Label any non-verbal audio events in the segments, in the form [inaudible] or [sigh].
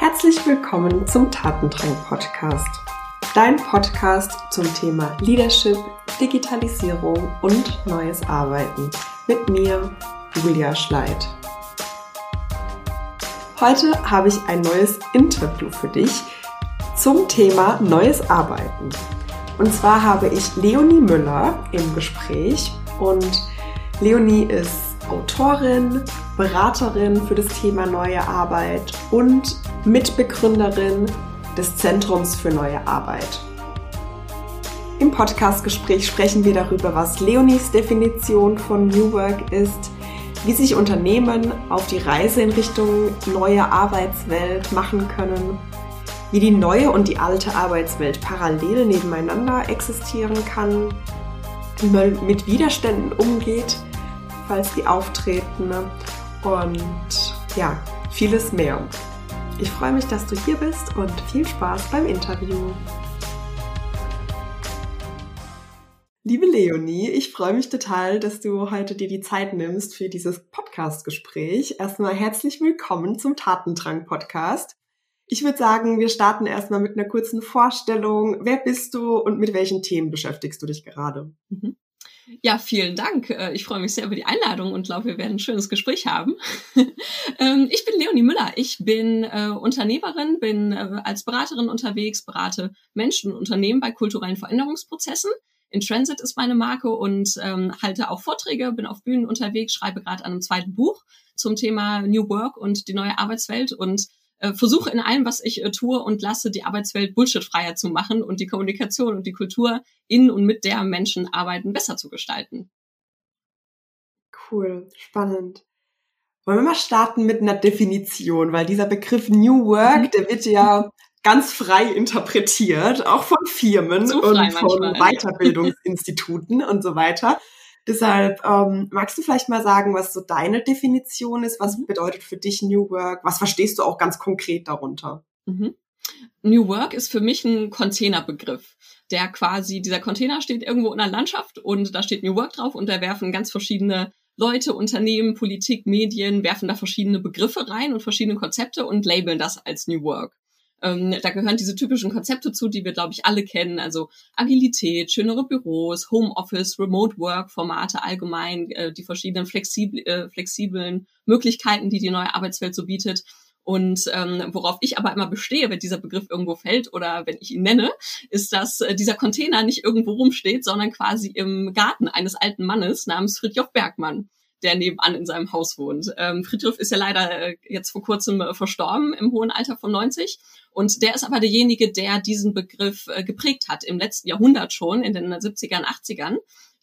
Herzlich willkommen zum Tatendrang Podcast. Dein Podcast zum Thema Leadership, Digitalisierung und neues Arbeiten. Mit mir, Julia Schleid. Heute habe ich ein neues Interview für dich zum Thema neues Arbeiten. Und zwar habe ich Leonie Müller im Gespräch und Leonie ist Autorin, Beraterin für das Thema neue Arbeit und Mitbegründerin des Zentrums für neue Arbeit. Im Podcastgespräch sprechen wir darüber, was Leonies Definition von New Work ist, wie sich Unternehmen auf die Reise in Richtung neue Arbeitswelt machen können, wie die neue und die alte Arbeitswelt parallel nebeneinander existieren kann, wie man mit Widerständen umgeht, falls die auftreten und ja, vieles mehr. Ich freue mich, dass du hier bist und viel Spaß beim Interview. Liebe Leonie, ich freue mich total, dass du heute dir die Zeit nimmst für dieses Podcast-Gespräch. Erstmal herzlich willkommen zum Tatendrang-Podcast. Ich würde sagen, wir starten erstmal mit einer kurzen Vorstellung. Wer bist du und mit welchen Themen beschäftigst du dich gerade? Mhm. Ja, vielen Dank. Äh, ich freue mich sehr über die Einladung und glaube, wir werden ein schönes Gespräch haben. [laughs] Ähm, ich bin Leonie Müller. Ich bin äh, Unternehmerin, bin äh, als Beraterin unterwegs, berate Menschen und Unternehmen bei kulturellen Veränderungsprozessen. In Transit ist meine Marke und ähm, halte auch Vorträge, bin auf Bühnen unterwegs, schreibe gerade an einem zweiten Buch zum Thema New Work und die neue Arbeitswelt und äh, versuche in allem, was ich äh, tue und lasse, die Arbeitswelt bullshitfreier zu machen und die Kommunikation und die Kultur in und mit der Menschen arbeiten besser zu gestalten. Cool, spannend. Wollen wir mal starten mit einer Definition, weil dieser Begriff New Work, mhm. der wird ja ganz frei interpretiert, auch von Firmen und von Weiterbildungsinstituten und so weiter. Deshalb ähm, magst du vielleicht mal sagen, was so deine Definition ist? Was mhm. bedeutet für dich New Work? Was verstehst du auch ganz konkret darunter? Mhm. New Work ist für mich ein Containerbegriff, der quasi, dieser Container steht irgendwo in der Landschaft und da steht New Work drauf und da werfen ganz verschiedene Leute, Unternehmen, Politik, Medien, werfen da verschiedene Begriffe rein und verschiedene Konzepte und labeln das als New Work. Ähm, da gehören diese typischen Konzepte zu, die wir, glaube ich, alle kennen. Also Agilität, schönere Büros, Homeoffice, Remote Work, Formate allgemein, äh, die verschiedenen flexibel, äh, flexiblen Möglichkeiten, die die neue Arbeitswelt so bietet. Und ähm, worauf ich aber immer bestehe, wenn dieser Begriff irgendwo fällt oder wenn ich ihn nenne, ist, dass äh, dieser Container nicht irgendwo rumsteht, sondern quasi im Garten eines alten Mannes namens Fritjof Bergmann der nebenan in seinem Haus wohnt. Ähm, Friedrich ist ja leider äh, jetzt vor kurzem äh, verstorben im hohen Alter von 90. Und der ist aber derjenige, der diesen Begriff äh, geprägt hat, im letzten Jahrhundert schon, in den 70ern, 80ern.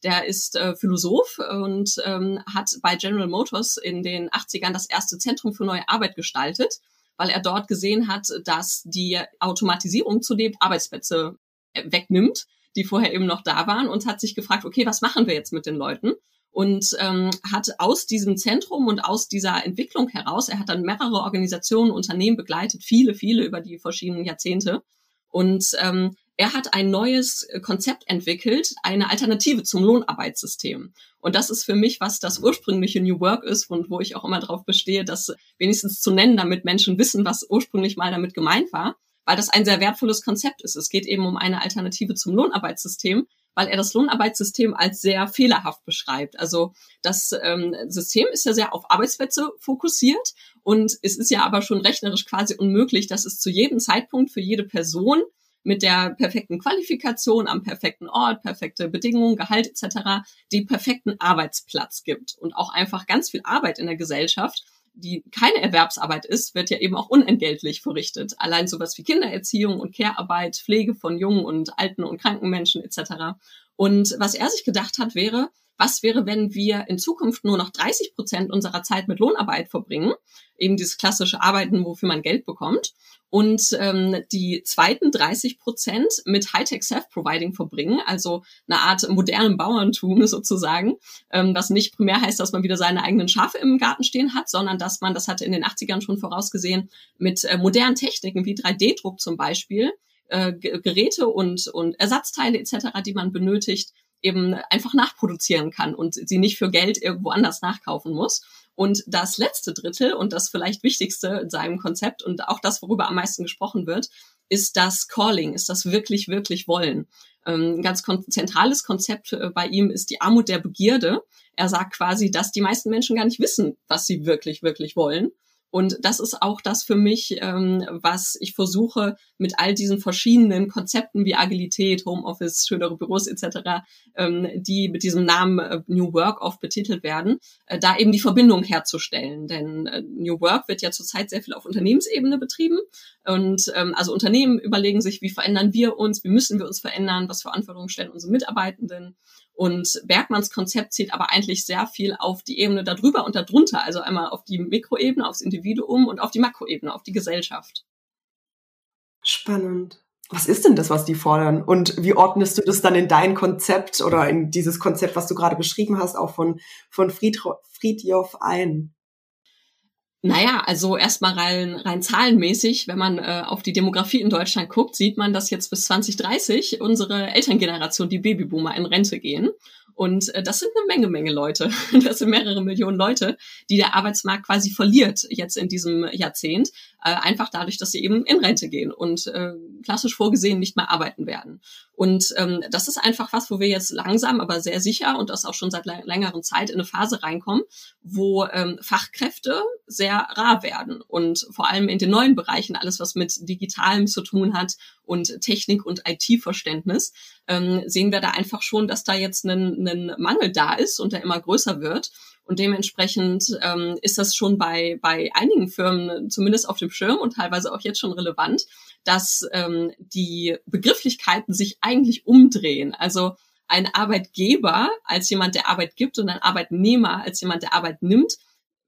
Der ist äh, Philosoph und ähm, hat bei General Motors in den 80ern das erste Zentrum für neue Arbeit gestaltet, weil er dort gesehen hat, dass die Automatisierung zudem Arbeitsplätze wegnimmt, die vorher eben noch da waren und hat sich gefragt, okay, was machen wir jetzt mit den Leuten? Und ähm, hat aus diesem Zentrum und aus dieser Entwicklung heraus, er hat dann mehrere Organisationen, Unternehmen begleitet, viele, viele über die verschiedenen Jahrzehnte. Und ähm, er hat ein neues Konzept entwickelt, eine Alternative zum Lohnarbeitssystem. Und das ist für mich, was das ursprüngliche New Work ist und wo ich auch immer darauf bestehe, das wenigstens zu nennen, damit Menschen wissen, was ursprünglich mal damit gemeint war, weil das ein sehr wertvolles Konzept ist. Es geht eben um eine Alternative zum Lohnarbeitssystem, weil er das Lohnarbeitssystem als sehr fehlerhaft beschreibt. Also das ähm, System ist ja sehr auf Arbeitsplätze fokussiert und es ist ja aber schon rechnerisch quasi unmöglich, dass es zu jedem Zeitpunkt für jede Person mit der perfekten Qualifikation am perfekten Ort, perfekte Bedingungen, Gehalt etc. die perfekten Arbeitsplatz gibt und auch einfach ganz viel Arbeit in der Gesellschaft die keine Erwerbsarbeit ist, wird ja eben auch unentgeltlich verrichtet. Allein sowas wie Kindererziehung und Care-Arbeit, Pflege von jungen und alten und kranken Menschen etc. Und was er sich gedacht hat, wäre, was wäre, wenn wir in Zukunft nur noch 30 Prozent unserer Zeit mit Lohnarbeit verbringen, eben dieses klassische Arbeiten, wofür man Geld bekommt, und ähm, die zweiten 30 Prozent mit Hightech Self-Providing verbringen, also eine Art modernen Bauerntum [laughs] sozusagen, ähm, was nicht primär heißt, dass man wieder seine eigenen Schafe im Garten stehen hat, sondern dass man, das hatte in den 80ern schon vorausgesehen, mit äh, modernen Techniken wie 3D-Druck zum Beispiel, äh, Geräte und, und Ersatzteile etc., die man benötigt, eben einfach nachproduzieren kann und sie nicht für Geld irgendwo anders nachkaufen muss. Und das letzte Drittel und das vielleicht wichtigste in seinem Konzept und auch das, worüber am meisten gesprochen wird, ist das Calling, ist das wirklich, wirklich Wollen. Ähm, ein ganz zentrales Konzept äh, bei ihm ist die Armut der Begierde. Er sagt quasi, dass die meisten Menschen gar nicht wissen, was sie wirklich, wirklich wollen und das ist auch das für mich, ähm, was ich versuche mit all diesen verschiedenen Konzepten wie Agilität, Homeoffice, schönere Büros etc., ähm, die mit diesem Namen äh, New Work oft betitelt werden, äh, da eben die Verbindung herzustellen. Denn äh, New Work wird ja zurzeit sehr viel auf Unternehmensebene betrieben. Und ähm, also Unternehmen überlegen sich, wie verändern wir uns, wie müssen wir uns verändern, was für Anforderungen stellen unsere Mitarbeitenden. Und Bergmanns Konzept zielt aber eigentlich sehr viel auf die Ebene darüber und darunter, also einmal auf die Mikroebene, aufs Individuum und auf die Makroebene, auf die Gesellschaft. Spannend. Was ist denn das, was die fordern? Und wie ordnest du das dann in dein Konzept oder in dieses Konzept, was du gerade beschrieben hast, auch von, von Friedjof ein? Naja, also erstmal rein, rein zahlenmäßig, wenn man äh, auf die Demografie in Deutschland guckt, sieht man, dass jetzt bis 2030 unsere Elterngeneration, die Babyboomer, in Rente gehen. Und äh, das sind eine Menge, Menge Leute. [laughs] Das sind mehrere Millionen Leute, die der Arbeitsmarkt quasi verliert jetzt in diesem Jahrzehnt, äh, einfach dadurch, dass sie eben in Rente gehen und äh, klassisch vorgesehen nicht mehr arbeiten werden. Und ähm, das ist einfach was, wo wir jetzt langsam, aber sehr sicher und das auch schon seit längeren Zeit in eine Phase reinkommen, wo ähm, Fachkräfte sehr rar werden und vor allem in den neuen Bereichen alles, was mit Digitalem zu tun hat und Technik und IT-Verständnis, ähm, sehen wir da einfach schon, dass da jetzt ein, ein Mangel da ist und der immer größer wird. Und dementsprechend ähm, ist das schon bei, bei einigen Firmen zumindest auf dem Schirm und teilweise auch jetzt schon relevant, dass ähm, die Begrifflichkeiten sich eigentlich umdrehen. Also ein Arbeitgeber als jemand, der Arbeit gibt und ein Arbeitnehmer als jemand, der Arbeit nimmt.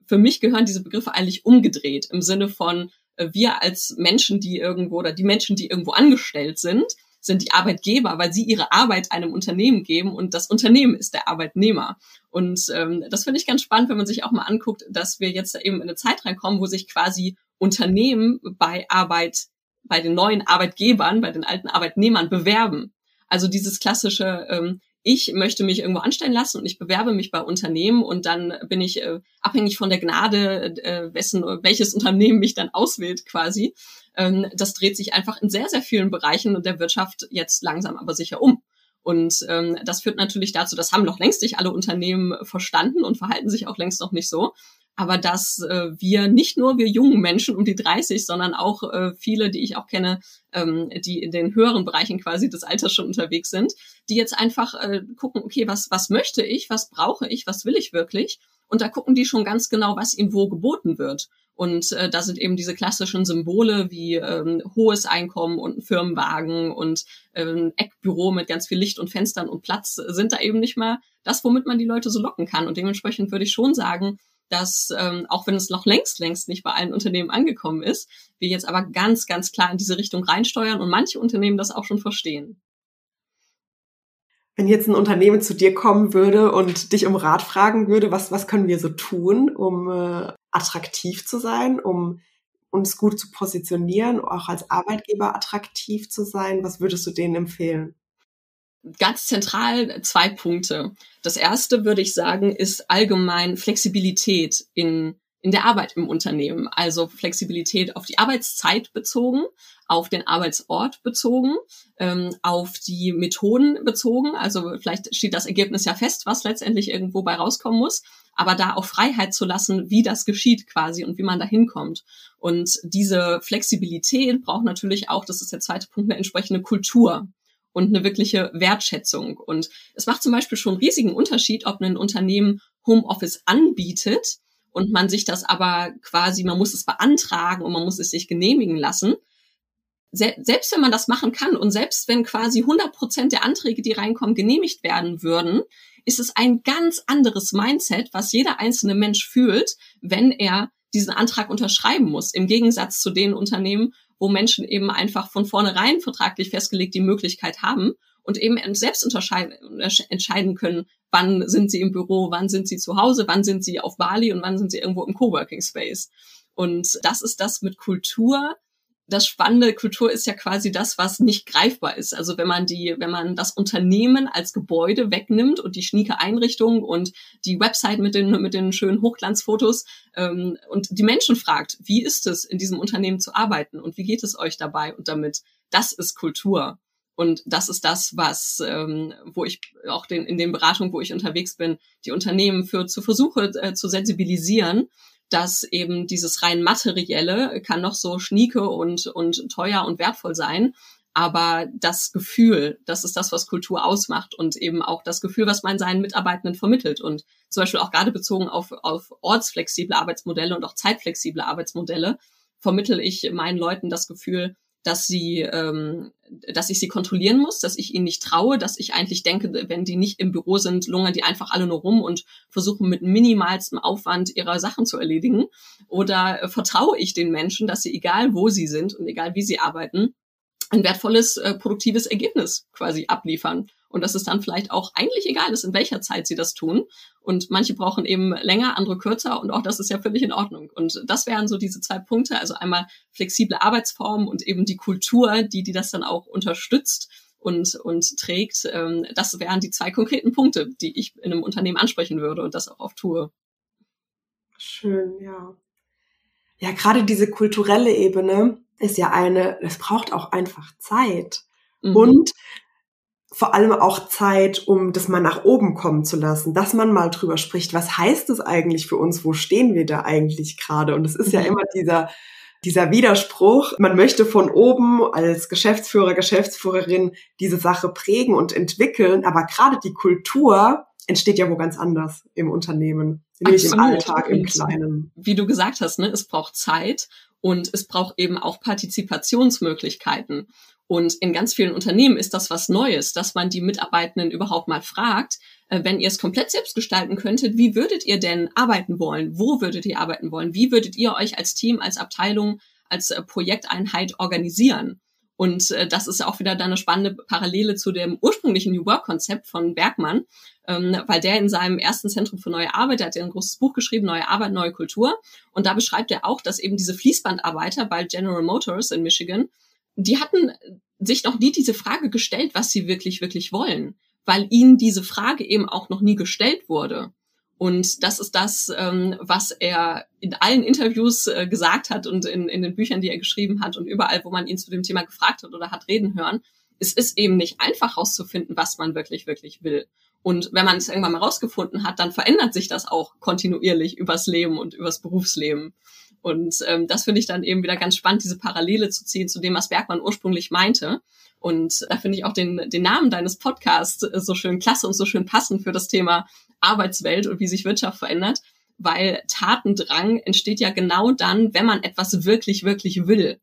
Für mich gehören diese Begriffe eigentlich umgedreht im Sinne von äh, wir als Menschen, die irgendwo oder die Menschen, die irgendwo angestellt sind, sind die Arbeitgeber, weil sie ihre Arbeit einem Unternehmen geben und das Unternehmen ist der Arbeitnehmer. Und ähm, das finde ich ganz spannend, wenn man sich auch mal anguckt, dass wir jetzt eben in eine Zeit reinkommen, wo sich quasi Unternehmen bei Arbeit, bei den neuen Arbeitgebern, bei den alten Arbeitnehmern bewerben. Also dieses klassische, ähm, ich möchte mich irgendwo anstellen lassen und ich bewerbe mich bei Unternehmen und dann bin ich äh, abhängig von der Gnade, äh, wessen, welches Unternehmen mich dann auswählt quasi. Ähm, das dreht sich einfach in sehr, sehr vielen Bereichen der Wirtschaft jetzt langsam aber sicher um. Und ähm, das führt natürlich dazu, das haben noch längst nicht alle Unternehmen verstanden und verhalten sich auch längst noch nicht so aber dass äh, wir nicht nur wir jungen Menschen um die 30, sondern auch äh, viele, die ich auch kenne, ähm, die in den höheren Bereichen quasi des Alters schon unterwegs sind, die jetzt einfach äh, gucken, okay, was, was möchte ich, was brauche ich, was will ich wirklich? Und da gucken die schon ganz genau, was ihnen wo geboten wird. Und äh, da sind eben diese klassischen Symbole wie ähm, hohes Einkommen und ein Firmenwagen und ähm, Eckbüro mit ganz viel Licht und Fenstern und Platz sind da eben nicht mehr das, womit man die Leute so locken kann. Und dementsprechend würde ich schon sagen, dass ähm, auch wenn es noch längst, längst nicht bei allen Unternehmen angekommen ist, wir jetzt aber ganz, ganz klar in diese Richtung reinsteuern und manche Unternehmen das auch schon verstehen. Wenn jetzt ein Unternehmen zu dir kommen würde und dich um Rat fragen würde, was, was können wir so tun, um äh, attraktiv zu sein, um uns gut zu positionieren, auch als Arbeitgeber attraktiv zu sein, was würdest du denen empfehlen? ganz zentral zwei Punkte. Das erste würde ich sagen, ist allgemein Flexibilität in, in der Arbeit im Unternehmen. Also Flexibilität auf die Arbeitszeit bezogen, auf den Arbeitsort bezogen, ähm, auf die Methoden bezogen. Also vielleicht steht das Ergebnis ja fest, was letztendlich irgendwo bei rauskommen muss. Aber da auch Freiheit zu lassen, wie das geschieht quasi und wie man da hinkommt. Und diese Flexibilität braucht natürlich auch, das ist der zweite Punkt, eine entsprechende Kultur und eine wirkliche Wertschätzung. Und es macht zum Beispiel schon einen riesigen Unterschied, ob ein Unternehmen Homeoffice anbietet und man sich das aber quasi, man muss es beantragen und man muss es sich genehmigen lassen. selbst wenn man das machen kann und selbst wenn quasi 100 Prozent der Anträge, die reinkommen, genehmigt werden würden, ist es ein ganz anderes Mindset, was jeder einzelne Mensch fühlt, wenn er diesen Antrag unterschreiben muss. Im Gegensatz zu den Unternehmen, wo Menschen eben einfach von vornherein vertraglich festgelegt die Möglichkeit haben und eben selbst entscheiden können, wann sind sie im Büro, wann sind sie zu Hause, wann sind sie auf Bali und wann sind sie irgendwo im Coworking Space. Und das ist das mit Kultur das Spannende Kultur ist ja quasi das, was nicht greifbar ist. Also wenn man die, wenn man das Unternehmen als Gebäude wegnimmt und die schnieke Einrichtung und die Website mit den mit den schönen Hochglanzfotos ähm, und die Menschen fragt, wie ist es in diesem Unternehmen zu arbeiten und wie geht es euch dabei und damit, das ist Kultur. Und das ist das, was, ähm, wo ich auch den, in den Beratungen, wo ich unterwegs bin, die Unternehmen für zu versuche äh, zu sensibilisieren dass eben dieses rein materielle kann noch so schnieke und, und teuer und wertvoll sein. Aber das Gefühl, das ist das, was Kultur ausmacht und eben auch das Gefühl, was man seinen Mitarbeitenden vermittelt. Und zum Beispiel auch gerade bezogen auf, auf ortsflexible Arbeitsmodelle und auch zeitflexible Arbeitsmodelle vermittel ich meinen Leuten das Gefühl, dass sie, ähm, dass ich sie kontrollieren muss, dass ich ihnen nicht traue, dass ich eigentlich denke, wenn die nicht im Büro sind, lungern die einfach alle nur rum und versuchen mit minimalstem Aufwand ihre Sachen zu erledigen. Oder äh, vertraue ich den Menschen, dass sie, egal wo sie sind und egal wie sie arbeiten, ein wertvolles, äh, produktives Ergebnis quasi abliefern und dass es dann vielleicht auch eigentlich egal ist, in welcher Zeit sie das tun. Und manche brauchen eben länger, andere kürzer und auch das ist ja völlig in Ordnung. Und das wären so diese zwei Punkte, also einmal flexible Arbeitsformen und eben die Kultur, die, die das dann auch unterstützt und, und trägt. Ähm, das wären die zwei konkreten Punkte, die ich in einem Unternehmen ansprechen würde und das auch oft tue. Schön, ja. Ja, gerade diese kulturelle Ebene ist ja eine, es braucht auch einfach Zeit. Mhm. Und vor allem auch Zeit, um das mal nach oben kommen zu lassen, dass man mal drüber spricht, was heißt es eigentlich für uns, wo stehen wir da eigentlich gerade? Und es ist ja mhm. immer dieser, dieser Widerspruch, man möchte von oben als Geschäftsführer, Geschäftsführerin diese Sache prägen und entwickeln, aber gerade die Kultur entsteht ja wo ganz anders im Unternehmen, nämlich Absolut. im Alltag, im Kleinen. Wie du gesagt hast, ne, es braucht Zeit und es braucht eben auch Partizipationsmöglichkeiten. Und in ganz vielen Unternehmen ist das was Neues, dass man die Mitarbeitenden überhaupt mal fragt, äh, wenn ihr es komplett selbst gestalten könntet, wie würdet ihr denn arbeiten wollen? Wo würdet ihr arbeiten wollen? Wie würdet ihr euch als Team, als Abteilung, als äh, Projekteinheit organisieren? Und äh, das ist auch wieder dann eine spannende Parallele zu dem ursprünglichen New Work-Konzept von Bergmann, ähm, weil der in seinem ersten Zentrum für neue Arbeit, der hat ja ein großes Buch geschrieben, Neue Arbeit, neue Kultur. Und da beschreibt er auch, dass eben diese Fließbandarbeiter bei General Motors in Michigan die hatten sich noch nie diese Frage gestellt, was sie wirklich, wirklich wollen, weil ihnen diese Frage eben auch noch nie gestellt wurde. Und das ist das, ähm, was er in allen Interviews äh, gesagt hat und in, in den Büchern, die er geschrieben hat und überall, wo man ihn zu dem Thema gefragt hat oder hat reden hören. Es ist eben nicht einfach herauszufinden, was man wirklich, wirklich will. Und wenn man es irgendwann mal rausgefunden hat, dann verändert sich das auch kontinuierlich übers Leben und übers Berufsleben. Und ähm, das finde ich dann eben wieder ganz spannend, diese Parallele zu ziehen zu dem, was Bergmann ursprünglich meinte. Und da finde ich auch den, den Namen deines Podcasts äh, so schön klasse und so schön passend für das Thema Arbeitswelt und wie sich Wirtschaft verändert, weil Tatendrang entsteht ja genau dann, wenn man etwas wirklich, wirklich will.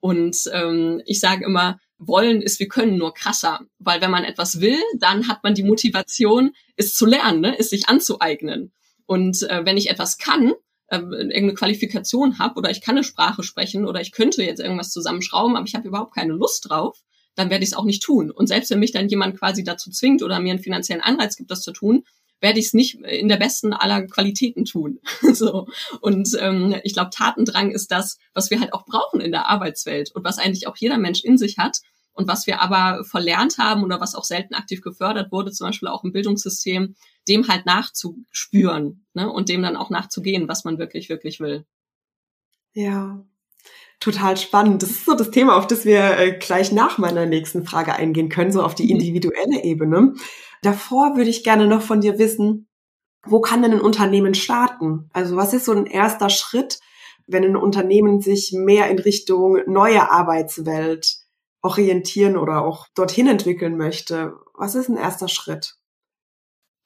Und ähm, ich sage immer, wollen ist, wir können nur krasser, weil wenn man etwas will, dann hat man die Motivation, es zu lernen, ne? es sich anzueignen. Und äh, wenn ich etwas kann, äh, irgendeine Qualifikation habe oder ich kann eine Sprache sprechen oder ich könnte jetzt irgendwas zusammenschrauben, aber ich habe überhaupt keine Lust drauf, dann werde ich es auch nicht tun. Und selbst wenn mich dann jemand quasi dazu zwingt oder mir einen finanziellen Anreiz gibt, das zu tun, werde ich es nicht in der besten aller Qualitäten tun. [laughs] so. Und ähm, ich glaube, Tatendrang ist das, was wir halt auch brauchen in der Arbeitswelt und was eigentlich auch jeder Mensch in sich hat. Und was wir aber verlernt haben oder was auch selten aktiv gefördert wurde, zum Beispiel auch im Bildungssystem, dem halt nachzuspüren ne? und dem dann auch nachzugehen, was man wirklich, wirklich will. Ja, total spannend. Das ist so das Thema, auf das wir äh, gleich nach meiner nächsten Frage eingehen können, so auf die mhm. individuelle Ebene. Davor würde ich gerne noch von dir wissen, wo kann denn ein Unternehmen starten? Also was ist so ein erster Schritt, wenn ein Unternehmen sich mehr in Richtung neue Arbeitswelt orientieren oder auch dorthin entwickeln möchte? Was ist ein erster Schritt?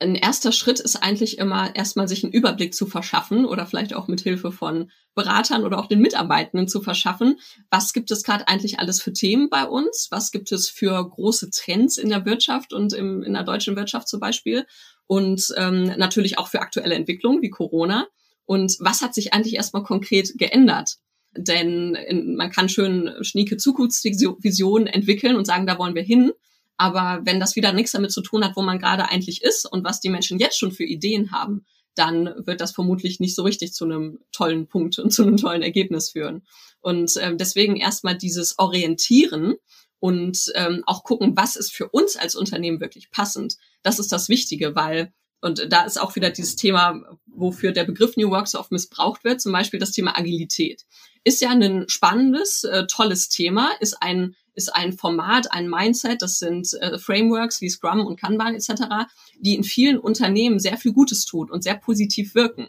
Ein erster Schritt ist eigentlich immer erstmal sich einen Überblick zu verschaffen oder vielleicht auch mit Hilfe von Beratern oder auch den Mitarbeitenden zu verschaffen. Was gibt es gerade eigentlich alles für Themen bei uns? Was gibt es für große Trends in der Wirtschaft und im, in der deutschen Wirtschaft zum Beispiel? Und ähm, natürlich auch für aktuelle Entwicklungen wie Corona. Und was hat sich eigentlich erstmal konkret geändert? Denn in, man kann schön schnieke Zukunftsvisionen entwickeln und sagen, da wollen wir hin. Aber wenn das wieder nichts damit zu tun hat, wo man gerade eigentlich ist und was die Menschen jetzt schon für Ideen haben, dann wird das vermutlich nicht so richtig zu einem tollen Punkt und zu einem tollen Ergebnis führen. Und ähm, deswegen erstmal dieses Orientieren und ähm, auch gucken, was ist für uns als Unternehmen wirklich passend. Das ist das Wichtige, weil und da ist auch wieder dieses Thema, wofür der Begriff New Work so oft missbraucht wird, zum Beispiel das Thema Agilität. Ist ja ein spannendes, äh, tolles Thema, ist ein, ist ein Format, ein Mindset, das sind äh, Frameworks wie Scrum und Kanban etc., die in vielen Unternehmen sehr viel Gutes tut und sehr positiv wirken,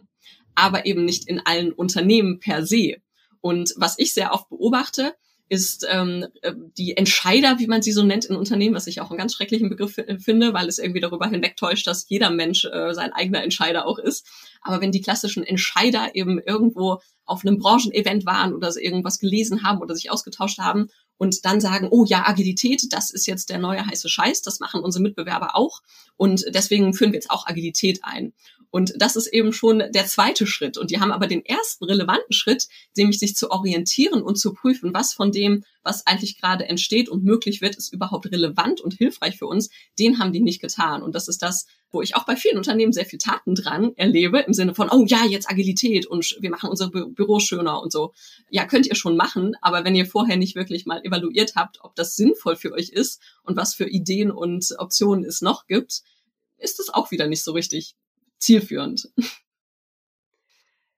aber eben nicht in allen Unternehmen per se. Und was ich sehr oft beobachte, ist ähm, äh, die Entscheider, wie man sie so nennt in Unternehmen, was ich auch einen ganz schrecklichen Begriff finde, weil es irgendwie darüber hinwegtäuscht, dass jeder Mensch äh, sein eigener Entscheider auch ist. Aber wenn die klassischen Entscheider eben irgendwo auf einem Branchenevent waren oder irgendwas gelesen haben oder sich ausgetauscht haben und dann sagen, oh ja, Agilität, das ist jetzt der neue heiße Scheiß, das machen unsere Mitbewerber auch und deswegen führen wir jetzt auch Agilität ein. Und das ist eben schon der zweite Schritt. Und die haben aber den ersten relevanten Schritt, nämlich sich zu orientieren und zu prüfen, was von dem, was eigentlich gerade entsteht und möglich wird, ist überhaupt relevant und hilfreich für uns. Den haben die nicht getan. Und das ist das, wo ich auch bei vielen Unternehmen sehr viel Taten dran erlebe, im Sinne von, oh ja, jetzt Agilität und wir machen unsere Bü Büros schöner und so. Ja, könnt ihr schon machen, aber wenn ihr vorher nicht wirklich mal evaluiert habt, ob das sinnvoll für euch ist und was für Ideen und Optionen es noch gibt, ist es auch wieder nicht so richtig zielführend.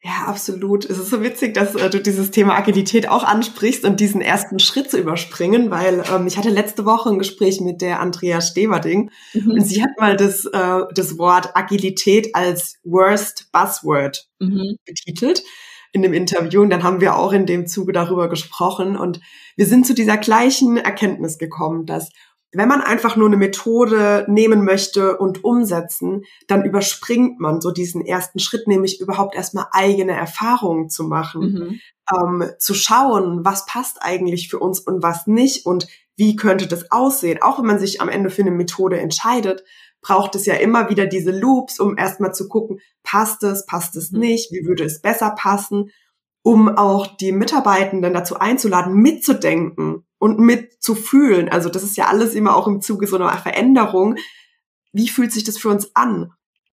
Ja, absolut. Es ist so witzig, dass äh, du dieses Thema Agilität auch ansprichst und diesen ersten Schritt zu überspringen, weil ähm, ich hatte letzte Woche ein Gespräch mit der Andrea Steverding mhm. und sie hat mal das, äh, das Wort Agilität als Worst Buzzword mhm. betitelt in dem Interview und dann haben wir auch in dem Zuge darüber gesprochen und wir sind zu dieser gleichen Erkenntnis gekommen, dass wenn man einfach nur eine Methode nehmen möchte und umsetzen, dann überspringt man so diesen ersten Schritt, nämlich überhaupt erstmal eigene Erfahrungen zu machen, mhm. ähm, zu schauen, was passt eigentlich für uns und was nicht und wie könnte das aussehen. Auch wenn man sich am Ende für eine Methode entscheidet, braucht es ja immer wieder diese Loops, um erstmal zu gucken, passt es, passt es mhm. nicht, wie würde es besser passen, um auch die Mitarbeitenden dazu einzuladen, mitzudenken und mitzufühlen. Also das ist ja alles immer auch im Zuge so einer Veränderung. Wie fühlt sich das für uns an?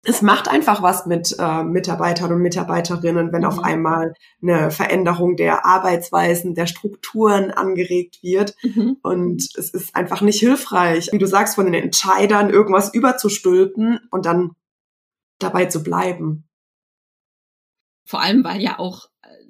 Es macht einfach was mit äh, Mitarbeitern und Mitarbeiterinnen, wenn mhm. auf einmal eine Veränderung der Arbeitsweisen, der Strukturen angeregt wird. Mhm. Und es ist einfach nicht hilfreich, wie du sagst, von den Entscheidern irgendwas überzustülpen und dann dabei zu bleiben. Vor allem, weil ja auch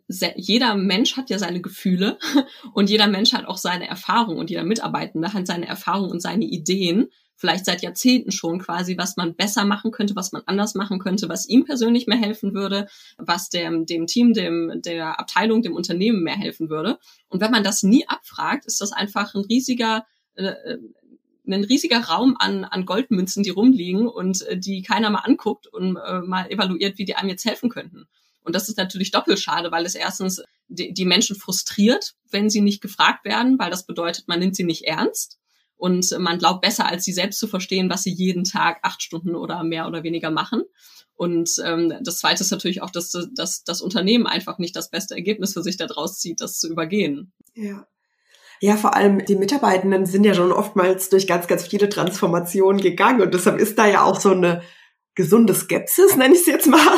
jeder Mensch hat ja seine Gefühle [laughs] und jeder Mensch hat auch seine Erfahrung und jeder Mitarbeitende hat seine Erfahrung und seine Ideen, vielleicht seit Jahrzehnten schon quasi, was man besser machen könnte, was man anders machen könnte, was ihm persönlich mehr helfen würde, was dem, dem Team, dem, der Abteilung, dem Unternehmen mehr helfen würde. Und wenn man das nie abfragt, ist das einfach ein riesiger, äh, äh ein riesiger Raum an, an Goldmünzen, die rumliegen und äh, die keiner mal anguckt und äh, mal evaluiert, wie die einem jetzt helfen könnten. Und das ist natürlich doppelt schade, weil es erstens die, die Menschen frustriert, wenn sie nicht gefragt werden, weil das bedeutet, man nimmt sie nicht ernst und man glaubt besser, als sie selbst zu verstehen, was sie jeden Tag acht Stunden oder mehr oder weniger machen. Und ähm, das Zweite ist natürlich auch, dass, dass das Unternehmen einfach nicht das beste Ergebnis für sich daraus zieht, das zu übergehen. Ja. Ja, vor allem die Mitarbeitenden sind ja schon oftmals durch ganz, ganz viele Transformationen gegangen und deshalb ist da ja auch so eine gesunde Skepsis, nenne ich es jetzt mal.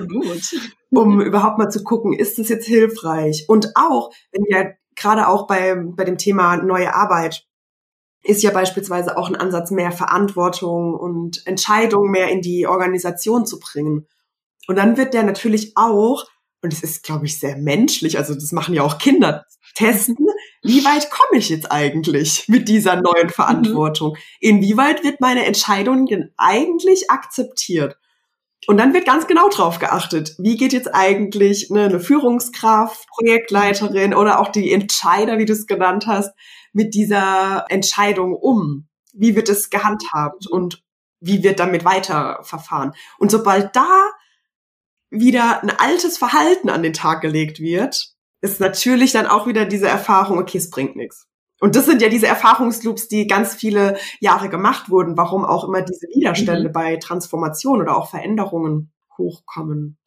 Absolut. [laughs] um überhaupt mal zu gucken, ist es jetzt hilfreich? Und auch, wenn ja gerade auch bei, bei dem Thema neue Arbeit ist ja beispielsweise auch ein Ansatz, mehr Verantwortung und Entscheidungen mehr in die Organisation zu bringen. Und dann wird der natürlich auch, und es ist, glaube ich, sehr menschlich, also das machen ja auch Kinder, testen, wie weit komme ich jetzt eigentlich mit dieser neuen mhm. Verantwortung? Inwieweit wird meine Entscheidung denn eigentlich akzeptiert? Und dann wird ganz genau drauf geachtet, wie geht jetzt eigentlich ne, eine Führungskraft, Projektleiterin oder auch die Entscheider, wie du es genannt hast, mit dieser Entscheidung um? Wie wird es gehandhabt und wie wird damit weiterverfahren? Und sobald da wieder ein altes Verhalten an den Tag gelegt wird, ist natürlich dann auch wieder diese Erfahrung, okay, es bringt nichts. Und das sind ja diese Erfahrungsloops, die ganz viele Jahre gemacht wurden, warum auch immer diese Widerstände mhm. bei Transformation oder auch Veränderungen hochkommen.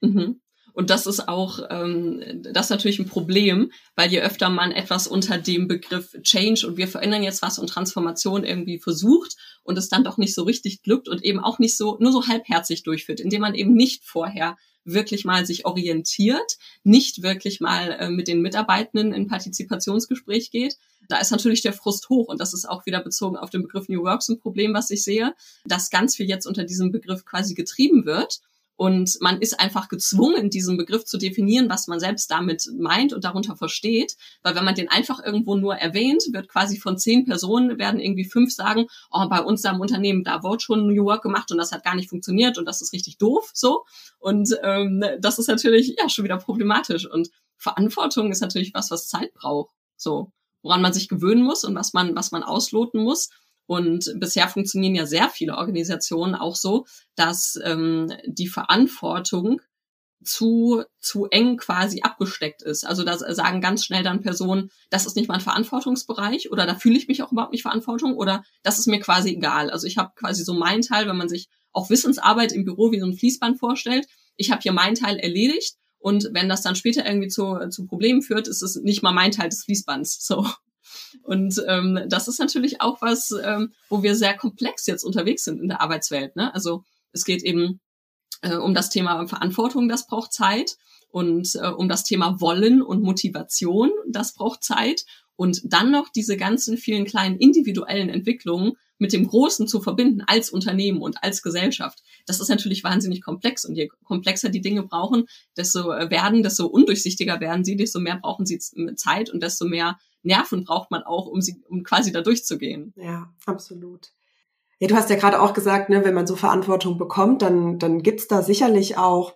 Mhm. Und das ist auch, ähm, das ist natürlich ein Problem, weil je öfter man etwas unter dem Begriff Change und wir verändern jetzt was und Transformation irgendwie versucht und es dann doch nicht so richtig glückt und eben auch nicht so, nur so halbherzig durchführt, indem man eben nicht vorher wirklich mal sich orientiert, nicht wirklich mal äh, mit den Mitarbeitenden in Partizipationsgespräch geht, da ist natürlich der Frust hoch und das ist auch wieder bezogen auf den Begriff New Works ein Problem, was ich sehe, dass ganz viel jetzt unter diesem Begriff quasi getrieben wird und man ist einfach gezwungen, diesen Begriff zu definieren, was man selbst damit meint und darunter versteht. Weil wenn man den einfach irgendwo nur erwähnt, wird quasi von zehn Personen, werden irgendwie fünf sagen, oh, bei uns da im Unternehmen, da wurde schon New Work gemacht und das hat gar nicht funktioniert und das ist richtig doof, so. Und ähm, das ist natürlich ja schon wieder problematisch. Und Verantwortung ist natürlich was, was Zeit braucht, so, woran man sich gewöhnen muss und was man, was man ausloten muss. Und bisher funktionieren ja sehr viele Organisationen auch so, dass ähm, die Verantwortung zu, zu eng quasi abgesteckt ist. Also da sagen ganz schnell dann Personen, das ist nicht mein Verantwortungsbereich oder da fühle ich mich auch überhaupt nicht Verantwortung oder das ist mir quasi egal. Also ich habe quasi so meinen Teil, wenn man sich auch Wissensarbeit im Büro wie so ein Fließband vorstellt, ich habe hier meinen Teil erledigt und wenn das dann später irgendwie zu, zu Problemen führt, ist es nicht mal mein Teil des Fließbands. So. Und ähm, das ist natürlich auch was, ähm, wo wir sehr komplex jetzt unterwegs sind in der Arbeitswelt. Ne? Also es geht eben äh, um das Thema Verantwortung, das braucht Zeit. Und äh, um das Thema Wollen und Motivation, das braucht Zeit. Und dann noch diese ganzen vielen kleinen individuellen Entwicklungen mit dem Großen zu verbinden als Unternehmen und als Gesellschaft. Das ist natürlich wahnsinnig komplex. Und je komplexer die Dinge brauchen, desto äh, werden, desto undurchsichtiger werden sie, desto mehr brauchen sie Zeit und desto mehr Nerven braucht man auch, um sie, um quasi da durchzugehen. Ja, absolut. Ja, du hast ja gerade auch gesagt, ne, wenn man so Verantwortung bekommt, dann, dann gibt's da sicherlich auch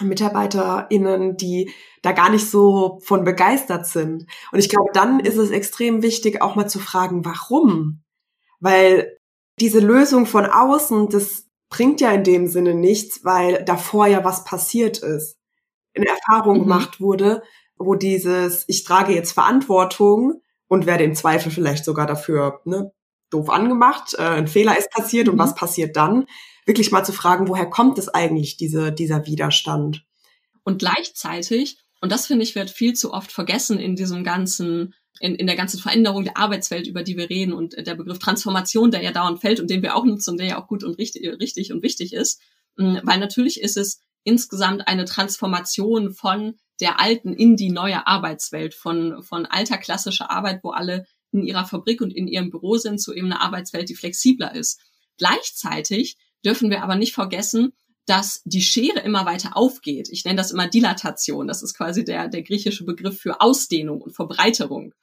MitarbeiterInnen, die da gar nicht so von begeistert sind. Und ich glaube, dann ist es extrem wichtig, auch mal zu fragen, warum? Weil diese Lösung von außen, das bringt ja in dem Sinne nichts, weil davor ja was passiert ist, eine Erfahrung mhm. gemacht wurde, wo dieses, ich trage jetzt Verantwortung und werde im Zweifel vielleicht sogar dafür ne, doof angemacht, äh, ein Fehler ist passiert mhm. und was passiert dann, wirklich mal zu fragen, woher kommt es eigentlich, diese, dieser Widerstand? Und gleichzeitig, und das finde ich, wird viel zu oft vergessen in diesem ganzen, in, in der ganzen Veränderung der Arbeitswelt, über die wir reden und der Begriff Transformation, der ja dauernd fällt und den wir auch nutzen der ja auch gut und richtig, richtig und wichtig ist. Weil natürlich ist es insgesamt eine Transformation von der alten in die neue Arbeitswelt, von, von alter klassischer Arbeit, wo alle in ihrer Fabrik und in ihrem Büro sind, zu eben einer Arbeitswelt, die flexibler ist. Gleichzeitig dürfen wir aber nicht vergessen, dass die Schere immer weiter aufgeht. Ich nenne das immer Dilatation. Das ist quasi der, der griechische Begriff für Ausdehnung und Verbreiterung.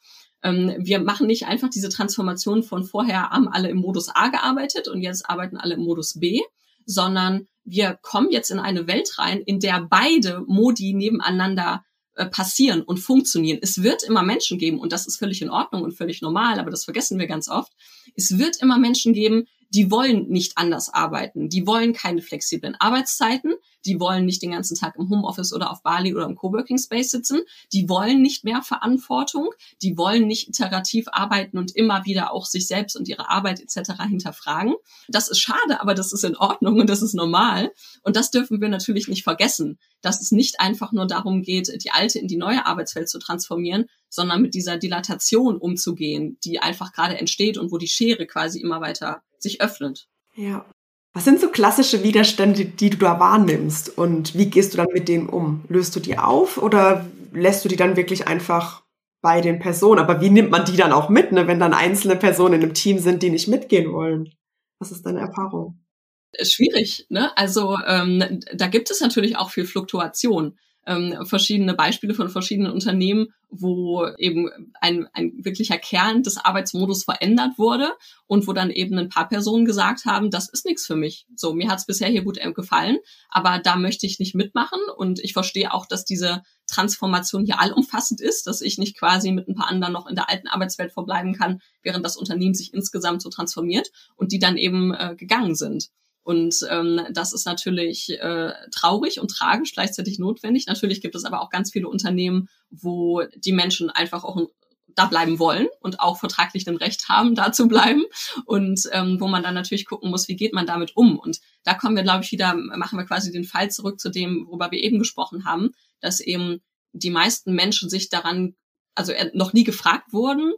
Ähm, wir machen nicht einfach diese Transformation von vorher haben alle im Modus A gearbeitet und jetzt arbeiten alle im Modus B, sondern wir kommen jetzt in eine Welt rein, in der beide Modi nebeneinander äh, passieren und funktionieren. Es wird immer Menschen geben, und das ist völlig in Ordnung und völlig normal, aber das vergessen wir ganz oft. Es wird immer Menschen geben, die wollen nicht anders arbeiten. Die wollen keine flexiblen Arbeitszeiten. Die wollen nicht den ganzen Tag im Homeoffice oder auf Bali oder im Coworking Space sitzen. Die wollen nicht mehr Verantwortung. Die wollen nicht iterativ arbeiten und immer wieder auch sich selbst und ihre Arbeit etc. hinterfragen. Das ist schade, aber das ist in Ordnung und das ist normal. Und das dürfen wir natürlich nicht vergessen, dass es nicht einfach nur darum geht, die alte in die neue Arbeitswelt zu transformieren, sondern mit dieser Dilatation umzugehen, die einfach gerade entsteht und wo die Schere quasi immer weiter sich öffnet. Ja. Was sind so klassische Widerstände, die du da wahrnimmst und wie gehst du dann mit denen um? Löst du die auf oder lässt du die dann wirklich einfach bei den Personen? Aber wie nimmt man die dann auch mit, ne, wenn dann einzelne Personen in einem Team sind, die nicht mitgehen wollen? Was ist deine Erfahrung? Schwierig, ne? Also ähm, da gibt es natürlich auch viel Fluktuation ähm, verschiedene Beispiele von verschiedenen Unternehmen, wo eben ein, ein wirklicher Kern des Arbeitsmodus verändert wurde und wo dann eben ein paar Personen gesagt haben, das ist nichts für mich. So, mir hat es bisher hier gut gefallen, aber da möchte ich nicht mitmachen und ich verstehe auch, dass diese Transformation hier allumfassend ist, dass ich nicht quasi mit ein paar anderen noch in der alten Arbeitswelt verbleiben kann, während das Unternehmen sich insgesamt so transformiert und die dann eben äh, gegangen sind. Und ähm, das ist natürlich äh, traurig und tragisch, gleichzeitig notwendig. Natürlich gibt es aber auch ganz viele Unternehmen, wo die Menschen einfach auch da bleiben wollen und auch vertraglich ein Recht haben, da zu bleiben und ähm, wo man dann natürlich gucken muss, wie geht man damit um. Und da kommen wir, glaube ich, wieder, machen wir quasi den Fall zurück zu dem, worüber wir eben gesprochen haben, dass eben die meisten Menschen sich daran, also noch nie gefragt wurden,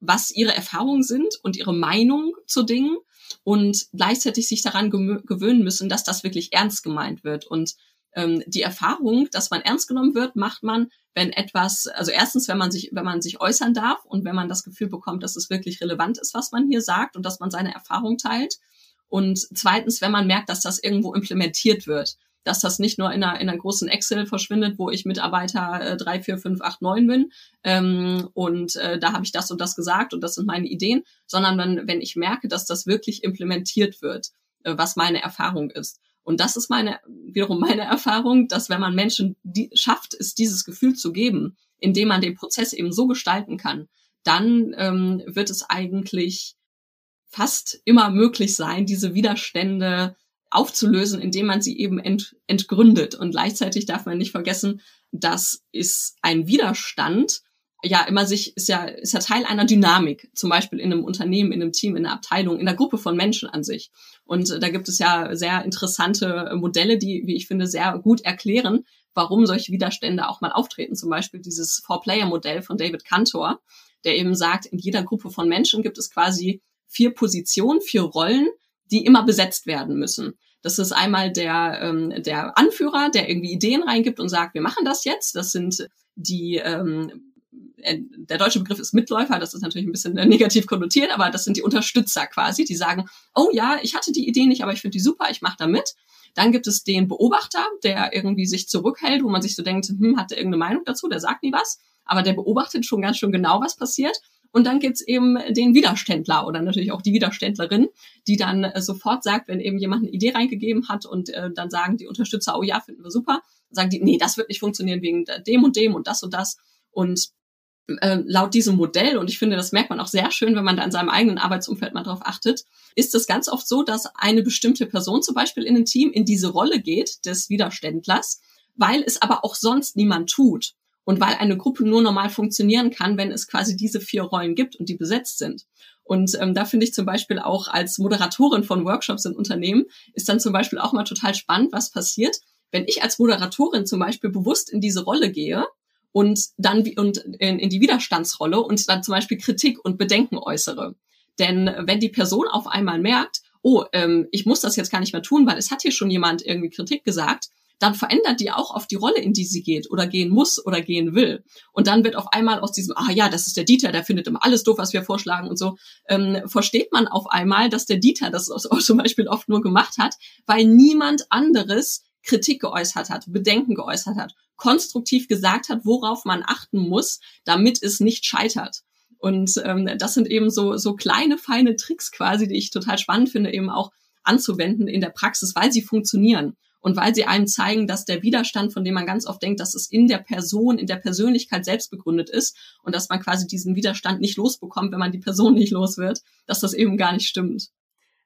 was ihre Erfahrungen sind und ihre Meinung zu Dingen und gleichzeitig sich daran gewöhnen müssen, dass das wirklich ernst gemeint wird. Und ähm, die Erfahrung, dass man ernst genommen wird, macht man, wenn etwas, also erstens, wenn man sich, wenn man sich äußern darf und wenn man das Gefühl bekommt, dass es wirklich relevant ist, was man hier sagt und dass man seine Erfahrung teilt. Und zweitens, wenn man merkt, dass das irgendwo implementiert wird, dass das nicht nur in einer, in einer großen Excel verschwindet, wo ich Mitarbeiter äh, 3, 4, 5, 8, 9 bin ähm, und äh, da habe ich das und das gesagt und das sind meine Ideen, sondern wenn, wenn ich merke, dass das wirklich implementiert wird, äh, was meine Erfahrung ist. Und das ist meine, wiederum meine Erfahrung, dass wenn man Menschen die, schafft, es dieses Gefühl zu geben, indem man den Prozess eben so gestalten kann, dann ähm, wird es eigentlich fast immer möglich sein, diese Widerstände aufzulösen, indem man sie eben ent, entgründet. Und gleichzeitig darf man nicht vergessen, das ist ein Widerstand, ja immer sich ist ja ist ja Teil einer Dynamik, zum Beispiel in einem Unternehmen, in einem Team, in einer Abteilung, in einer Gruppe von Menschen an sich. Und äh, da gibt es ja sehr interessante Modelle, die, wie ich finde, sehr gut erklären, warum solche Widerstände auch mal auftreten. Zum Beispiel dieses Four-Player-Modell von David Cantor, der eben sagt, in jeder Gruppe von Menschen gibt es quasi vier Positionen, vier Rollen, die immer besetzt werden müssen. Das ist einmal der, ähm, der Anführer, der irgendwie Ideen reingibt und sagt, wir machen das jetzt. Das sind die ähm, äh, der deutsche Begriff ist Mitläufer, das ist natürlich ein bisschen negativ konnotiert, aber das sind die Unterstützer quasi, die sagen, oh ja, ich hatte die Idee nicht, aber ich finde die super, ich mache da mit. Dann gibt es den Beobachter, der irgendwie sich zurückhält, wo man sich so denkt, hm, hat der irgendeine Meinung dazu, der sagt nie was, aber der beobachtet schon ganz schön genau, was passiert. Und dann gibt's eben den Widerständler oder natürlich auch die Widerständlerin, die dann äh, sofort sagt, wenn eben jemand eine Idee reingegeben hat und äh, dann sagen die Unterstützer, oh ja, finden wir super, sagen die, nee, das wird nicht funktionieren wegen dem und dem und das und das. Und äh, laut diesem Modell, und ich finde, das merkt man auch sehr schön, wenn man da in seinem eigenen Arbeitsumfeld mal drauf achtet, ist es ganz oft so, dass eine bestimmte Person zum Beispiel in einem Team in diese Rolle geht des Widerständlers, weil es aber auch sonst niemand tut. Und weil eine Gruppe nur normal funktionieren kann, wenn es quasi diese vier Rollen gibt und die besetzt sind. Und ähm, da finde ich zum Beispiel auch als Moderatorin von Workshops in Unternehmen ist dann zum Beispiel auch mal total spannend, was passiert, wenn ich als Moderatorin zum Beispiel bewusst in diese Rolle gehe und dann und in, in die Widerstandsrolle und dann zum Beispiel Kritik und Bedenken äußere. Denn wenn die Person auf einmal merkt, oh, ähm, ich muss das jetzt gar nicht mehr tun, weil es hat hier schon jemand irgendwie Kritik gesagt, dann verändert die auch auf die Rolle, in die sie geht oder gehen muss oder gehen will. Und dann wird auf einmal aus diesem, ah ja, das ist der Dieter, der findet immer alles doof, was wir vorschlagen und so, ähm, versteht man auf einmal, dass der Dieter das [laughs] zum Beispiel oft nur gemacht hat, weil niemand anderes Kritik geäußert hat, Bedenken geäußert hat konstruktiv gesagt hat, worauf man achten muss, damit es nicht scheitert. Und ähm, das sind eben so, so kleine, feine Tricks quasi, die ich total spannend finde, eben auch anzuwenden in der Praxis, weil sie funktionieren und weil sie einem zeigen, dass der Widerstand, von dem man ganz oft denkt, dass es in der Person, in der Persönlichkeit selbst begründet ist und dass man quasi diesen Widerstand nicht losbekommt, wenn man die Person nicht los wird, dass das eben gar nicht stimmt.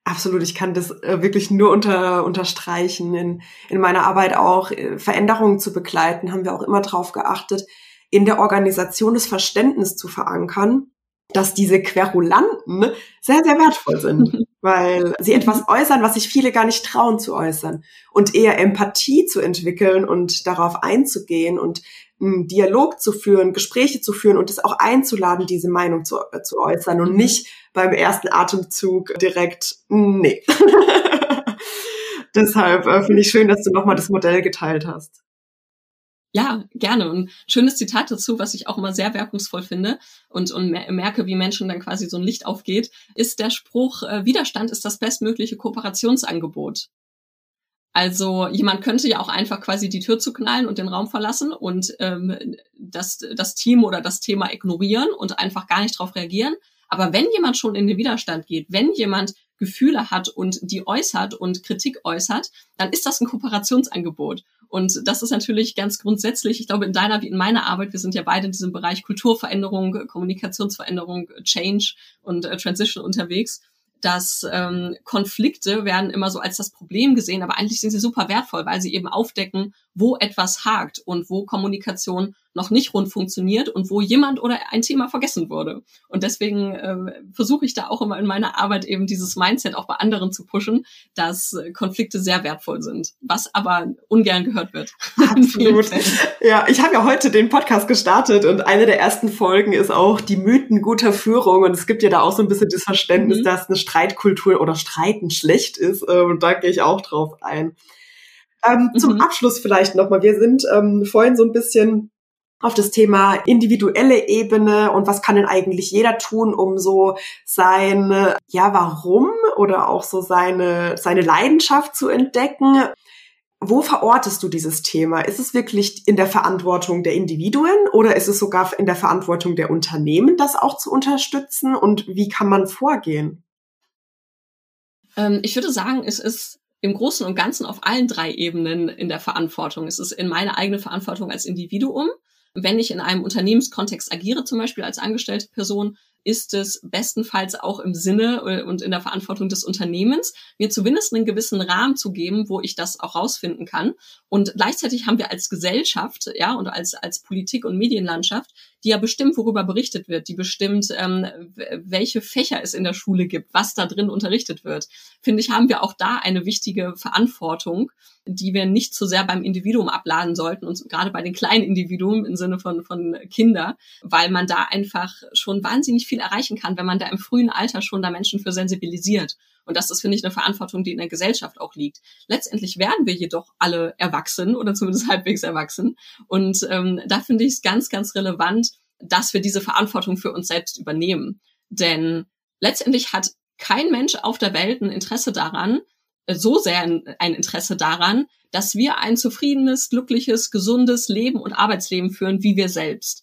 Absolut, ich kann das äh, wirklich nur unter, unterstreichen. In, in meiner Arbeit auch äh, Veränderungen zu begleiten, haben wir auch immer darauf geachtet, in der Organisation das Verständnis zu verankern, dass diese Querulanten sehr, sehr wertvoll sind, [laughs] weil sie etwas äußern, was sich viele gar nicht trauen zu äußern und eher Empathie zu entwickeln und darauf einzugehen und einen Dialog zu führen, Gespräche zu führen und es auch einzuladen, diese Meinung zu, äh, zu äußern und nicht beim ersten Atemzug direkt, nee. [laughs] Deshalb äh, finde ich schön, dass du nochmal das Modell geteilt hast. Ja, gerne. Und schönes Zitat dazu, was ich auch immer sehr wirkungsvoll finde und, und merke, wie Menschen dann quasi so ein Licht aufgeht, ist der Spruch, äh, Widerstand ist das bestmögliche Kooperationsangebot. Also jemand könnte ja auch einfach quasi die Tür zuknallen und den Raum verlassen und ähm, das, das Team oder das Thema ignorieren und einfach gar nicht darauf reagieren. Aber wenn jemand schon in den Widerstand geht, wenn jemand Gefühle hat und die äußert und Kritik äußert, dann ist das ein Kooperationsangebot. Und das ist natürlich ganz grundsätzlich, ich glaube, in deiner wie in meiner Arbeit, wir sind ja beide in diesem Bereich Kulturveränderung, Kommunikationsveränderung, Change und äh, Transition unterwegs dass ähm, Konflikte werden immer so als das Problem gesehen, aber eigentlich sind sie super wertvoll, weil sie eben aufdecken, wo etwas hakt und wo Kommunikation noch nicht rund funktioniert und wo jemand oder ein Thema vergessen wurde. Und deswegen äh, versuche ich da auch immer in meiner Arbeit eben dieses Mindset auch bei anderen zu pushen, dass äh, Konflikte sehr wertvoll sind, was aber ungern gehört wird. [laughs] Absolut. ja, ich habe ja heute den Podcast gestartet und eine der ersten Folgen ist auch die Mythen guter Führung und es gibt ja da auch so ein bisschen das Verständnis, mhm. dass eine Streitkultur oder Streiten schlecht ist äh, und da gehe ich auch drauf ein. Ähm, mhm. Zum Abschluss vielleicht nochmal. Wir sind ähm, vorhin so ein bisschen auf das Thema individuelle Ebene und was kann denn eigentlich jeder tun, um so seine, ja, warum oder auch so seine, seine Leidenschaft zu entdecken. Wo verortest du dieses Thema? Ist es wirklich in der Verantwortung der Individuen oder ist es sogar in der Verantwortung der Unternehmen, das auch zu unterstützen? Und wie kann man vorgehen? Ähm, ich würde sagen, es ist im Großen und Ganzen auf allen drei Ebenen in der Verantwortung. Es ist in meine eigene Verantwortung als Individuum, wenn ich in einem Unternehmenskontext agiere, zum Beispiel als angestellte Person, ist es bestenfalls auch im Sinne äh, und in der Verantwortung des Unternehmens, mir zumindest einen gewissen Rahmen zu geben, wo ich das auch rausfinden kann. Und gleichzeitig haben wir als Gesellschaft, ja, und als, als Politik und Medienlandschaft die ja bestimmt, worüber berichtet wird, die bestimmt, ähm, welche Fächer es in der Schule gibt, was da drin unterrichtet wird, finde ich, haben wir auch da eine wichtige Verantwortung, die wir nicht zu sehr beim Individuum abladen sollten und gerade bei den kleinen Individuen im Sinne von, von Kinder, weil man da einfach schon wahnsinnig viel erreichen kann, wenn man da im frühen Alter schon da Menschen für sensibilisiert. Und das ist, finde ich, eine Verantwortung, die in der Gesellschaft auch liegt. Letztendlich werden wir jedoch alle erwachsen oder zumindest [laughs] halbwegs erwachsen. Und ähm, da finde ich es ganz, ganz relevant, dass wir diese Verantwortung für uns selbst übernehmen. Denn letztendlich hat kein Mensch auf der Welt ein Interesse daran, äh, so sehr ein Interesse daran, dass wir ein zufriedenes, glückliches, gesundes Leben und Arbeitsleben führen, wie wir selbst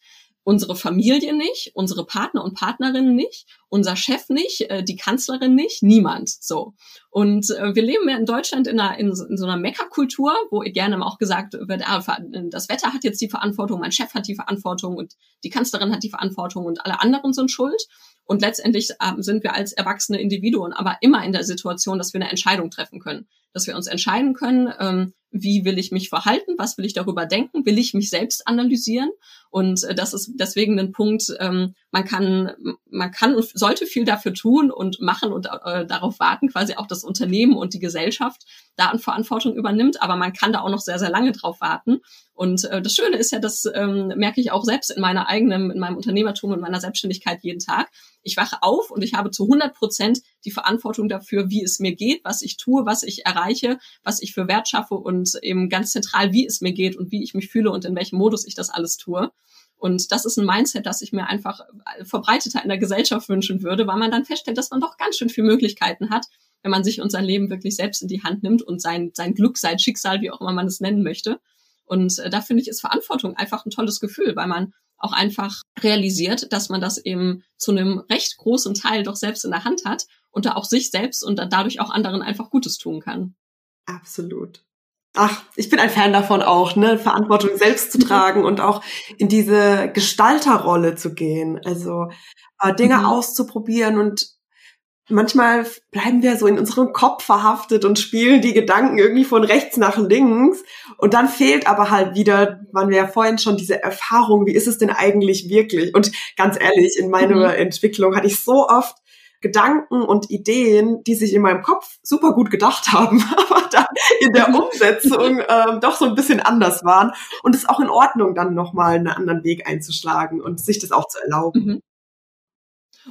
unsere Familie nicht, unsere Partner und Partnerinnen nicht, unser Chef nicht, äh, die Kanzlerin nicht, niemand. So. Und äh, wir leben ja in Deutschland in, einer, in, so einer Meckerkultur, wo gerne auch gesagt wird, ah, das Wetter hat jetzt die Verantwortung, mein Chef hat die Verantwortung und die Kanzlerin hat die Verantwortung und alle anderen sind schuld. Und letztendlich äh, sind wir als erwachsene Individuen aber immer in der Situation, dass wir eine Entscheidung treffen können. Dass wir uns entscheiden können, ähm, wie will ich mich verhalten, was will ich darüber denken, will ich mich selbst analysieren und äh, das ist deswegen ein Punkt, ähm, man kann, man kann und sollte viel dafür tun und machen und äh, darauf warten, quasi auch das Unternehmen und die Gesellschaft da an Verantwortung übernimmt, aber man kann da auch noch sehr, sehr lange drauf warten. Und äh, das Schöne ist ja, das ähm, merke ich auch selbst in meiner eigenen, in meinem Unternehmertum und meiner Selbstständigkeit jeden Tag. Ich wache auf und ich habe zu 100 Prozent die Verantwortung dafür, wie es mir geht, was ich tue, was ich erreiche, was ich für Wert schaffe und eben ganz zentral, wie es mir geht und wie ich mich fühle und in welchem Modus ich das alles tue. Und das ist ein Mindset, das ich mir einfach verbreiteter in der Gesellschaft wünschen würde, weil man dann feststellt, dass man doch ganz schön viele Möglichkeiten hat, wenn man sich und sein Leben wirklich selbst in die Hand nimmt und sein, sein Glück, sein Schicksal, wie auch immer man es nennen möchte. Und äh, da finde ich, ist Verantwortung einfach ein tolles Gefühl, weil man auch einfach realisiert, dass man das eben zu einem recht großen Teil doch selbst in der Hand hat und da auch sich selbst und dadurch auch anderen einfach Gutes tun kann. Absolut. Ach, ich bin ein Fan davon auch, ne, Verantwortung selbst zu tragen und auch in diese Gestalterrolle zu gehen. Also äh, Dinge mhm. auszuprobieren und manchmal bleiben wir so in unserem Kopf verhaftet und spielen die Gedanken irgendwie von rechts nach links. Und dann fehlt aber halt wieder, waren wir ja vorhin schon, diese Erfahrung, wie ist es denn eigentlich wirklich? Und ganz ehrlich, in meiner mhm. Entwicklung hatte ich so oft Gedanken und Ideen, die sich in meinem Kopf super gut gedacht haben, [laughs] aber dann in der Umsetzung [laughs] ähm, doch so ein bisschen anders waren. Und es ist auch in Ordnung, dann nochmal einen anderen Weg einzuschlagen und sich das auch zu erlauben. Mhm.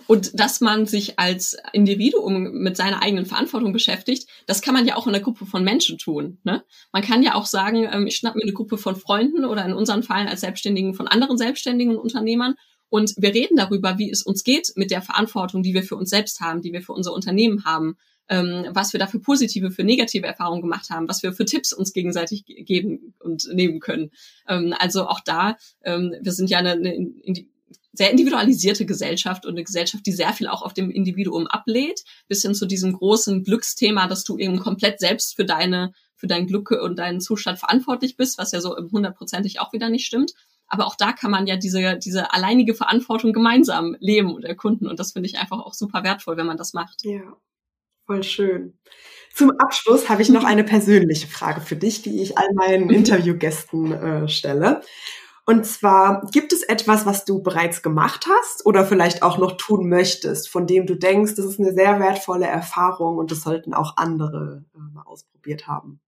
Und dass man sich als Individuum mit seiner eigenen Verantwortung beschäftigt, das kann man ja auch in einer Gruppe von Menschen tun. Ne? Man kann ja auch sagen, ähm, ich schnapp mir eine Gruppe von Freunden oder in unseren Fällen als Selbstständigen von anderen Selbstständigen und Unternehmern und wir reden darüber, wie es uns geht mit der Verantwortung, die wir für uns selbst haben, die wir für unser Unternehmen haben, ähm, was wir da für positive, für negative Erfahrungen gemacht haben, was wir für Tipps uns gegenseitig geben und nehmen können. Ähm, also auch da, ähm, wir sind ja eine, eine in sehr individualisierte Gesellschaft und eine Gesellschaft, die sehr viel auch auf dem Individuum ablädt, bis hin zu diesem großen Glücksthema, dass du eben komplett selbst für deine für dein Glück und deinen Zustand verantwortlich bist, was ja so hundertprozentig auch wieder nicht stimmt. Aber auch da kann man ja diese, diese alleinige Verantwortung gemeinsam leben und erkunden. Und das finde ich einfach auch super wertvoll, wenn man das macht. Ja, voll schön. Zum Abschluss habe ich noch eine persönliche Frage für dich, die ich all meinen mhm. Interviewgästen äh, stelle. Und zwar, gibt es etwas, was du bereits gemacht hast oder vielleicht auch noch tun möchtest, von dem du denkst, das ist eine sehr wertvolle Erfahrung und das sollten auch andere äh, mal ausprobiert haben?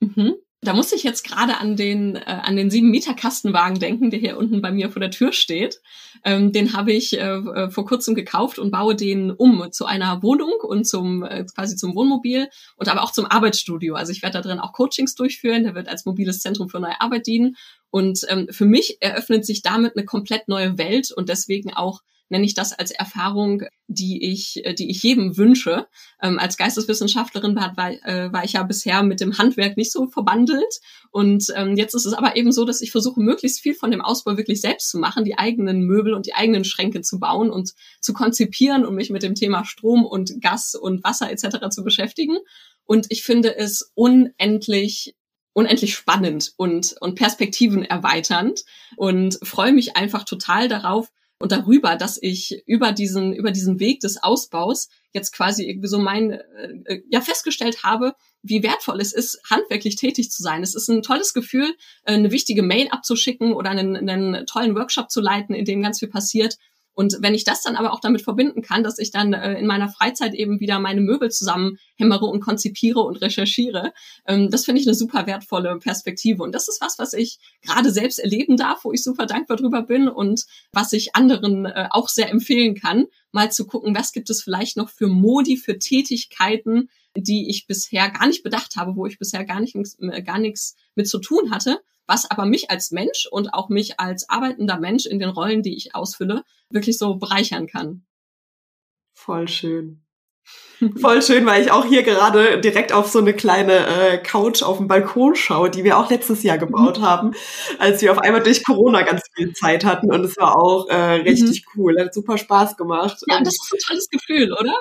Mhm. Da muss ich jetzt gerade an den äh, an den sieben Meter Kastenwagen denken, der hier unten bei mir vor der Tür steht. Ähm, den habe ich äh, äh, vor kurzem gekauft und baue den um zu einer Wohnung und zum äh, quasi zum Wohnmobil und aber auch zum Arbeitsstudio. Also ich werde da drin auch Coachings durchführen. Der wird als mobiles Zentrum für neue Arbeit dienen. Und ähm, für mich eröffnet sich damit eine komplett neue Welt und deswegen auch nenne ich das als Erfahrung, die ich, äh, die ich jedem wünsche. Ähm, als Geisteswissenschaftlerin war, war, äh, war ich ja bisher mit dem Handwerk nicht so verbandelt. Und ähm, jetzt ist es aber eben so, dass ich versuche, möglichst viel von dem Ausbau wirklich selbst zu machen, die eigenen Möbel und die eigenen Schränke zu bauen und zu konzipieren und mich mit dem Thema Strom und Gas und Wasser etc. zu beschäftigen. Und ich finde es unendlich unendlich spannend und, und Perspektiven erweiternd und freue mich einfach total darauf, und darüber, dass ich über diesen, über diesen Weg des Ausbaus jetzt quasi irgendwie so mein, äh, ja, festgestellt habe, wie wertvoll es ist, handwerklich tätig zu sein. Es ist ein tolles Gefühl, äh, eine wichtige Mail abzuschicken oder einen, einen tollen Workshop zu leiten, in dem ganz viel passiert und wenn ich das dann aber auch damit verbinden kann, dass ich dann äh, in meiner Freizeit eben wieder meine Möbel zusammenhämmere und konzipiere und recherchiere, ähm, das finde ich eine super wertvolle Perspektive. Und das ist was, was ich gerade selbst erleben darf, wo ich super dankbar drüber bin und was ich anderen äh, auch sehr empfehlen kann, mal zu gucken, was gibt es vielleicht noch für Modi, für Tätigkeiten, die ich bisher gar nicht bedacht habe, wo ich bisher gar, nicht, äh, gar nichts mit zu tun hatte was aber mich als Mensch und auch mich als arbeitender Mensch in den Rollen, die ich ausfülle, wirklich so bereichern kann. Voll schön. Voll schön, weil ich auch hier gerade direkt auf so eine kleine äh, Couch auf dem Balkon schaue, die wir auch letztes Jahr gebaut mhm. haben, als wir auf einmal durch Corona ganz viel Zeit hatten und es war auch äh, richtig mhm. cool, hat super Spaß gemacht. Ja, und das ist ein tolles Gefühl, oder?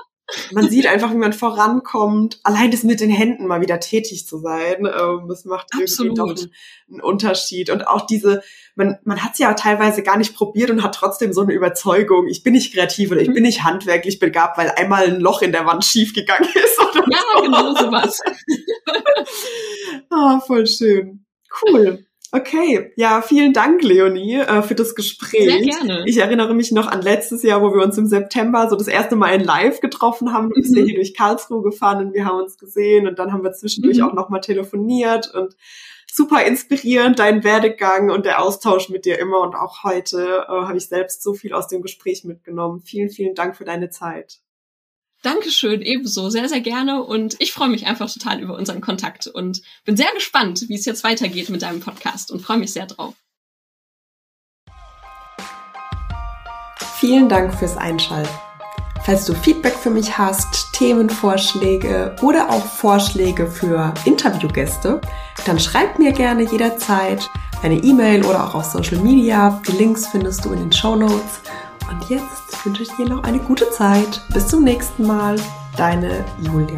Man sieht einfach, wie man vorankommt. Allein das mit den Händen mal wieder tätig zu sein, ähm, das macht Absolut. irgendwie doch einen, Unterschied. Und auch diese, man, man hat es ja teilweise gar nicht probiert und hat trotzdem so eine Überzeugung, ich bin nicht kreativ oder ich mhm. bin nicht handwerklich begabt, weil einmal ein Loch in der Wand schiefgegangen ist. Oder ja, so. genau sowas. [laughs] ah, voll schön. Cool. Okay, ja, vielen Dank, Leonie, äh, für das Gespräch. Sehr gerne. Ich erinnere mich noch an letztes Jahr, wo wir uns im September so das erste Mal in Live getroffen haben. Du bist ja mhm. hier durch Karlsruhe gefahren und wir haben uns gesehen und dann haben wir zwischendurch mhm. auch nochmal telefoniert und super inspirierend, dein Werdegang und der Austausch mit dir immer und auch heute äh, habe ich selbst so viel aus dem Gespräch mitgenommen. Vielen, vielen Dank für deine Zeit. Dankeschön, ebenso, sehr, sehr gerne. Und ich freue mich einfach total über unseren Kontakt und bin sehr gespannt, wie es jetzt weitergeht mit deinem Podcast und freue mich sehr drauf. Vielen Dank fürs Einschalten. Falls du Feedback für mich hast, Themenvorschläge oder auch Vorschläge für Interviewgäste, dann schreib mir gerne jederzeit eine E-Mail oder auch auf Social Media. Die Links findest du in den Show Notes. Und jetzt wünsche ich dir noch eine gute Zeit. Bis zum nächsten Mal. Deine Julia.